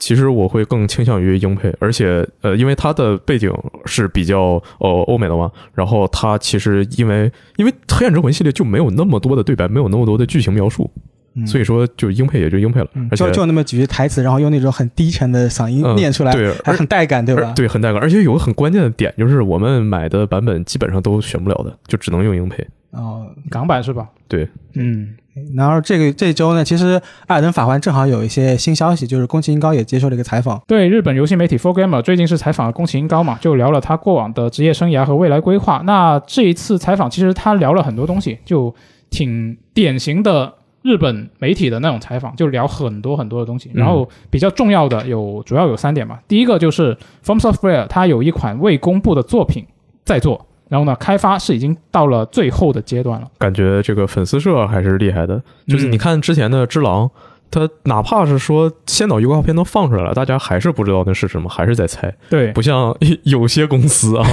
其实我会更倾向于英配，而且呃，因为它的背景是比较呃欧美的嘛，然后它其实因为因为黑暗之魂系列就没有那么多的对白，没有那么多的剧情描述，嗯所以说就英配也就英配了，嗯而且就就那么几句台词，然后用那种很低沉的嗓音嗯念出来，对，还而很带感，对吧？对，很带感，而且有个很关键的点就是我们买的版本基本上都选不了的，就只能用英配。哦，港版是吧？对，嗯，然后这个这周呢，其实《艾尔登法环》正好有一些新消息，就是宫崎英高也接受了一个采访。对，日本游戏媒体 For Gamer 最近是采访了宫崎英高嘛，就聊了他过往的职业生涯和未来规划。那这一次采访，其实他聊了很多东西，就挺典型的日本媒体的那种采访，就聊很多很多的东西。然后比较重要的有主要有三点吧。第一个就是 From Software 它有一款未公布的作品在做，然后呢，开发是已经到了最后的阶段了。感觉这个粉丝社还是厉害的。就是你嗯看之前的《只狼》，它哪怕是说先导预告片都放出来了，大家还是不知道那是什么，还是在猜。对，不像 有些公司啊，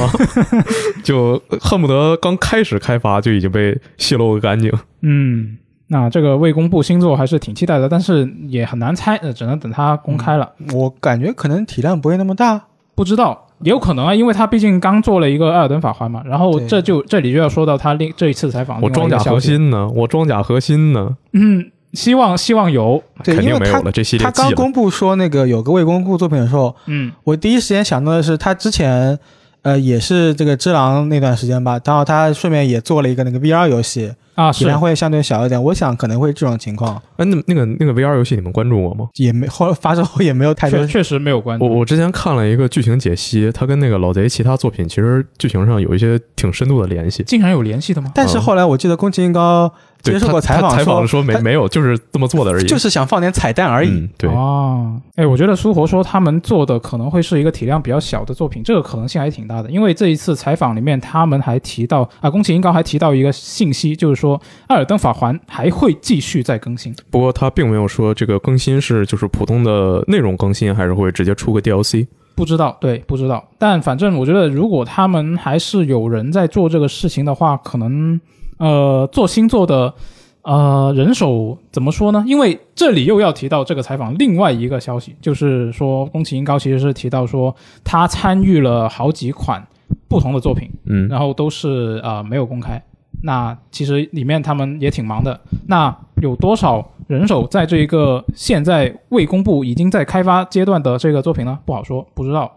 就恨不得刚开始开发就已经被泄露个干净。嗯，那这个未公布新作还是挺期待的，但是也很难猜，呃，只能等它公开了。我感觉可能体量不会那么大，不知道，也有可能啊，因为他毕竟刚做了一个《艾尔登法环》嘛，然后这就这里就要说到他另这一次采访，我装甲核，心呢，我装甲核心呢，嗯，希望希望有，对，肯因为他定没有了。这系列他。刚公布说那个有个未公布作品的时候，嗯我第一时间想到的是他之前。呃，也是这个《只狼》那段时间吧，然后他顺便也做了一个那个 VR 游戏，啊是体量会相对小一点。我想可能会这种情况，哎，那那个那个 VR 游戏你们关注过吗？也没后发售后也没有太多确确实没有关注，我我之前看了一个剧情解析，它跟那个老贼其他作品其实剧情上有一些挺深度的联系。竟然有联系的吗？但是后来我记得宫崎英高对接受过采访采访说没没有，就是这么做的而已。就是想放点彩蛋而已。嗯，对，哦，哎，我觉得苏活说他们做的可能会是一个体量比较小的作品，这个可能性还挺大的。因为这一次采访里面，他们还提到啊，宫崎英高还提到一个信息，就是说《艾尔登法环》还会继续再更新。不过他并没有说这个更新是就是普通的内容更新，还是会直接出个 DLC。不知道，对，不知道。但反正我觉得，如果他们还是有人在做这个事情的话，可能呃，做星座的呃人手怎么说呢？因为这里又要提到这个采访另外一个消息，就是说宫崎英高其实是提到说他参与了好几款不同的作品，嗯，然后都是呃没有公开。那其实里面他们也挺忙的。那有多少人手在这一个现在未公布、已经在开发阶段的这个作品呢？不好说，不知道。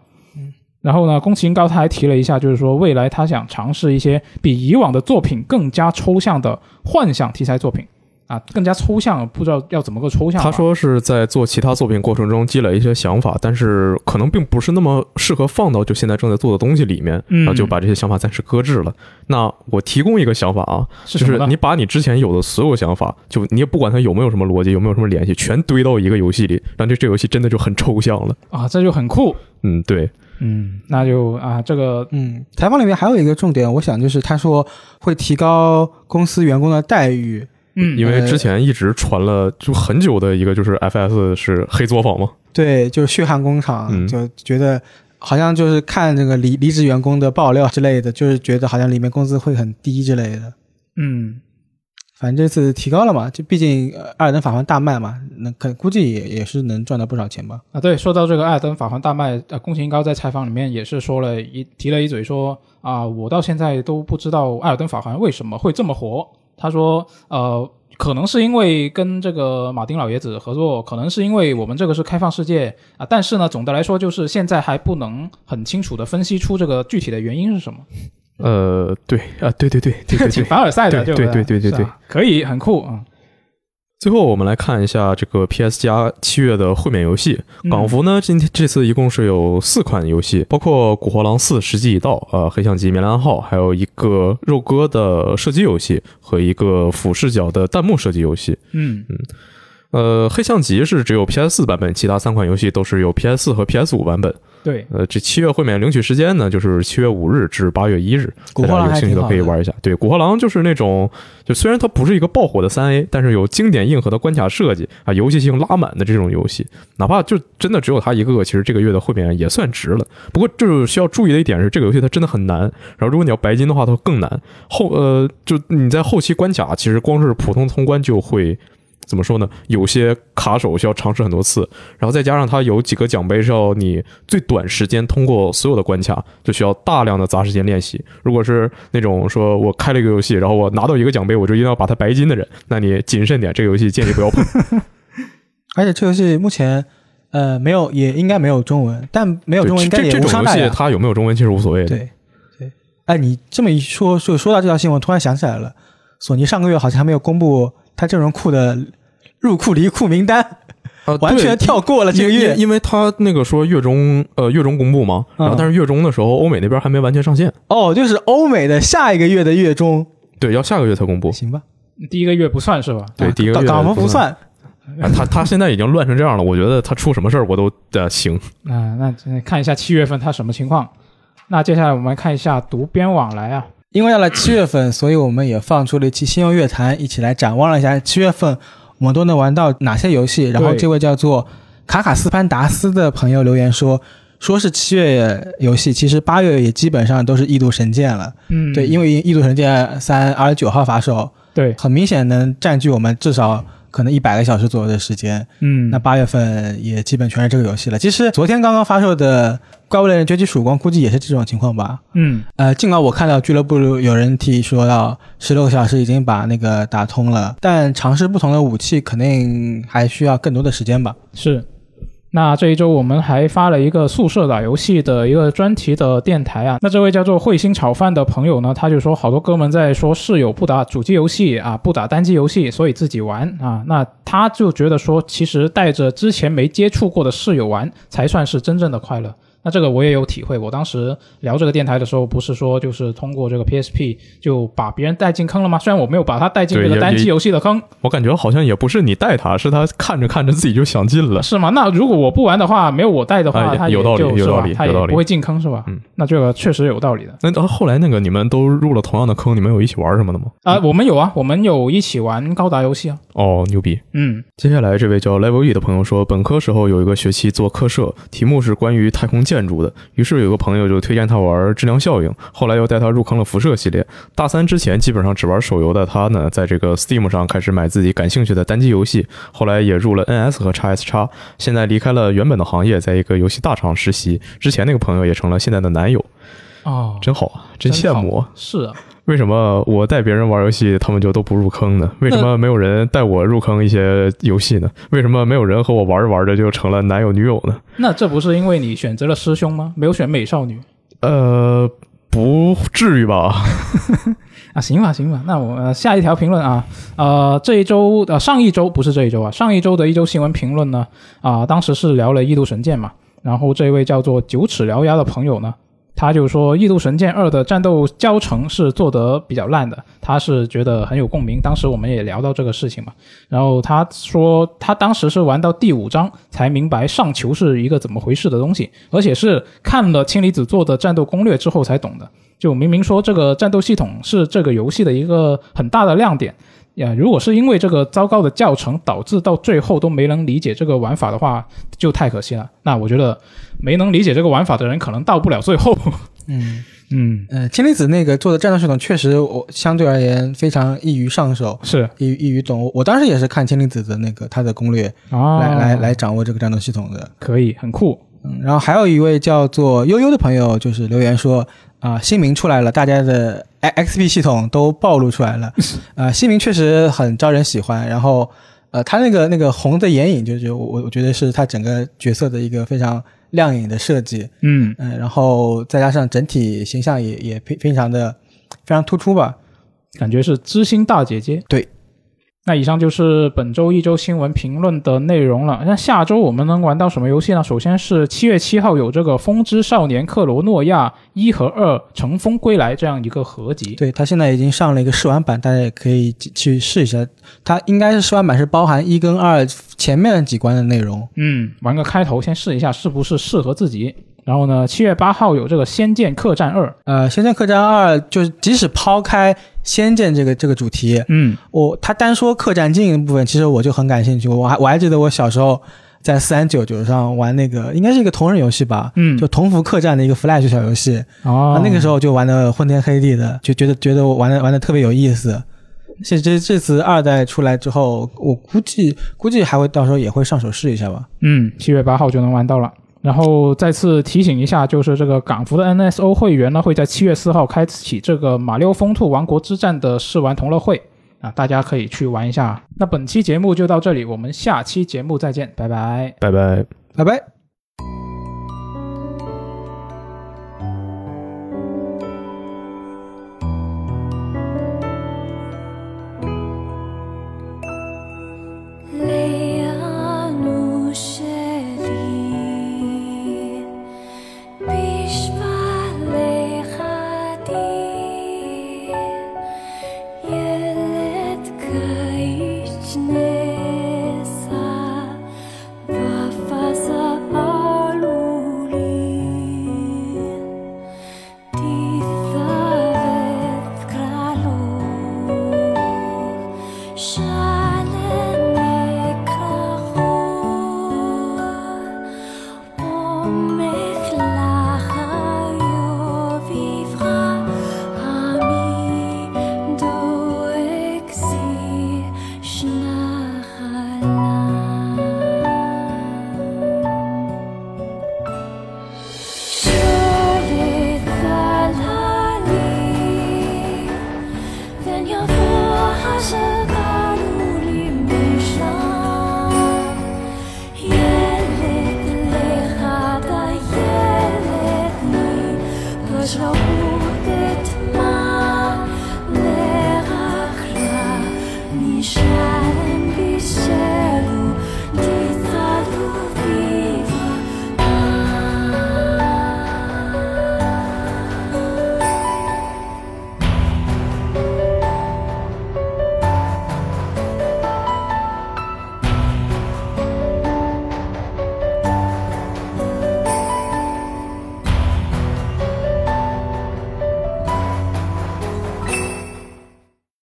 然后呢，宫崎英高他还提了一下，就是说未来他想尝试一些比以往的作品更加抽象的幻想题材作品啊，更加抽象，不知道要怎么个抽象。他说是在做其他作品过程中积累一些想法，但是可能并不是那么适合放到就现在正在做的东西里面，嗯然后就把这些想法暂时搁置了。那我提供一个想法啊，就是什么呢是你把你之前有的所有想法，就你也不管它有没有什么逻辑，有没有什么联系，全堆到一个游戏里，让这这游戏真的就很抽象了。啊，这就很酷。嗯，对，嗯，那就啊，这个嗯，采访里面还有一个重点，我想就是他说会提高公司员工的待遇。嗯，因为之前一直传了就很久的一个就是 FS 是黑作坊嘛，对，就是血汗工厂，嗯就觉得好像就是看这个离离职员工的爆料之类的，就是觉得好像里面工资会很低之类的。嗯反正这次提高了嘛，就毕竟《艾尔登法环》大卖嘛，那可估计也也是能赚到不少钱吧。啊，对，说到这个《艾尔登法环》大卖，呃，宫崎英高在采访里面也是说了一提了一嘴说啊，我到现在都不知道《艾尔登法环》为什么会这么火。他说，呃，可能是因为跟这个马丁老爷子合作，可能是因为我们这个是开放世界啊，但是呢，总的来说就是现在还不能很清楚的分析出这个具体的原因是什么。呃，对啊，对对对对这个挺。凡尔赛的，对对不对对对可以很酷啊。最后我们来看一下这个 PS 加七月的会免游戏，嗯港服呢，今天这次一共是有四款游戏，包括《古惑狼四：时机已到》、呃，《黑象级棉兰号》，还有一个肉鸽的射击游戏和一个俯视角的弹幕射击游戏。嗯呃，黑象级是只有 PS 四版本，其他三款游戏都是有 PS 四和 PS 五版本。对，呃，这七月会免领取时间呢，就是七月五日至八月一日，大家有兴趣的可以玩一下。对，古惑狼就是那种，就虽然它不是一个爆火的三 A，但是有经典硬核的关卡设计啊，游戏性拉满的这种游戏，哪怕就真的只有它一个，其实这个月的会免也算值了。不过就是需要注意的一点是，这个游戏它真的很难，然后如果你要白金的话，它会更难。后呃，就你在后期关卡，其实光是普通通关就会。怎么说呢？有些卡手需要尝试很多次，然后再加上它有几个奖杯是要你最短时间通过所有的关卡，就需要大量的砸时间练习。如果是那种说我开了一个游戏，然后我拿到一个奖杯，我就一定要把它白金的人，那你谨慎点，这个游戏建议不要碰。而且这游戏目前呃没有，也应该没有中文，但没有中文应该也无这这种游戏伤大雅。它有没有中文其实无所谓的。对对，哎，你这么一说，就说到这条新闻，突然想起来了，索尼上个月好像还没有公布它阵容库的入库离库名单，啊，完全跳过了这个月因。因为他那个说月中呃月中公布嘛，然后嗯但是月中的时候欧美那边还没完全上线，哦，就是欧美的下一个月的月中，对，要下个月才公布。行吧？第一个月不算是吧？对，啊第一个月港港服不算，啊他他现在已经乱成这样了，我觉得他出什么事儿我都呃行。啊，那那看一下七月份他什么情况。那接下来我们看一下读编往来啊，因为到了七月份，所以我们也放出了一期星游乐坛，一起来展望了一下七月份我们都能玩到哪些游戏。然后这位叫做卡卡斯潘达斯的朋友留言说，说是七月游戏，其实八月也基本上都是《异度神剑》了。嗯，对，因为《异度神剑三》二十九号发售，对，很明显能占据我们至少可能一百个小时左右的时间。嗯，那八月份也基本全是这个游戏了。其实昨天刚刚发售的《怪物猎人崛起曙光》估计也是这种情况吧。嗯呃，尽管我看到俱乐部有人提说到十六个小时已经把那个打通了，但尝试不同的武器肯定还需要更多的时间吧。是。那这一周我们还发了一个宿舍打游戏的一个专题的电台啊。那这位叫做彗星炒饭的朋友呢，他就说好多哥们在说室友不打主机游戏啊，不打单机游戏，所以自己玩啊。那他就觉得说，其实带着之前没接触过的室友玩，才算是真正的快乐。那这个我也有体会。我当时聊这个电台的时候，不是说就是通过这个 PSP 就把别人带进坑了吗？虽然我没有把他带进这个单机游戏的坑，我感觉好像也不是你带他，是他看着看着自己就想进了。是吗？那如果我不玩的话，没有我带的话，有道理有道理有道理他也不会进坑是吧？嗯，那这个确实有道理的那啊后来那个你们都入了同样的坑，你们有一起玩什么的吗？啊、我们有啊，我们有一起玩高达游戏啊。哦，牛逼！嗯接下来这位叫 Level E 的朋友说，本科时候有一个学期做课设，题目是关于太空建筑的，于是有个朋友就推荐他玩质量效应，后来又带他入坑了辐射系列。大三之前基本上只玩手游的他呢，在这个 Steam 上开始买自己感兴趣的单机游戏，后来也入了 NS 和 x S x 现在离开了原本的行业，在一个游戏大厂实习。之前那个朋友也成了现在的男友，哦，真好啊，真羡慕啊！是啊，为什么我带别人玩游戏，他们就都不入坑呢？为什么没有人带我入坑一些游戏呢？为什么没有人和我玩着玩着就成了男友女友呢？那这不是因为你选择了师兄吗？没有选美少女呃，不至于吧？啊？行吧，行吧，那我、呃、下一条评论啊，呃，这一周呃上一周不是这一周啊，上一周的一周新闻评论呢啊、当时是聊了《异度神剑》嘛，然后这位叫做九齿獠牙的朋友呢。他就说，《异度神剑二》的战斗教程是做得比较烂的，他是觉得很有共鸣。当时我们也聊到这个事情嘛，然后他说，他当时是玩到第五章才明白上球是一个怎么回事的东西，而且是看了氢离子做的战斗攻略之后才懂的。就明明说这个战斗系统是这个游戏的一个很大的亮点呀，如果是因为这个糟糕的教程导致到最后都没能理解这个玩法的话，就太可惜了。那我觉得没能理解这个玩法的人，可能到不了最后。嗯 嗯，呃，氢离子那个做的战斗系统确实我相对而言非常易于上手，是易于易于懂。我我当时也是看氢离子的那个他的攻略啊，来来来掌握这个战斗系统的。可以，很酷。嗯，然后还有一位叫做悠悠的朋友，就是留言说啊、新名出来了，大家的 X XP 系统都暴露出来了。啊、新名确实很招人喜欢，然后呃，他那个那个红的眼影，就是我我觉得是他整个角色的一个非常亮眼的设计。嗯，嗯、然后再加上整体形象也也非非常的非常突出吧。感觉是知心大姐姐。对。那以上就是本周一周新闻评论的内容了。那下周我们能玩到什么游戏呢？首先是七月七号有这个《风之少年克罗诺亚一和二乘风归来》这样一个合集。对，它现在已经上了一个试玩版，大家也可以去试一下。它应该是试玩版是包含一跟二前面几关的内容。嗯，玩个开头先试一下是不是适合自己。然后呢，七月八号有这个《仙剑客栈二》。呃，《仙剑客栈二》就是即使抛开仙剑这个这个主题，嗯我他单说客栈经营的部分，其实我就很感兴趣。我还我还记得我小时候在四三九九上玩那个，应该是一个同人游戏吧，嗯，就同福客栈的一个 Flash 小游戏，哦啊，，那个时候就玩的昏天黑地的，就觉得觉得我玩的玩的特别有意思。这这这次二代出来之后，我估计估计还会到时候也会上手试一下吧。嗯，七月八号就能玩到了。然后再次提醒一下，就是这个港服的 NSO 会员呢，会在七月四号开启这个马六风兔王国之战的试玩同乐会啊，大家可以去玩一下。那本期节目就到这里，我们下期节目再见，拜拜。拜拜。拜拜。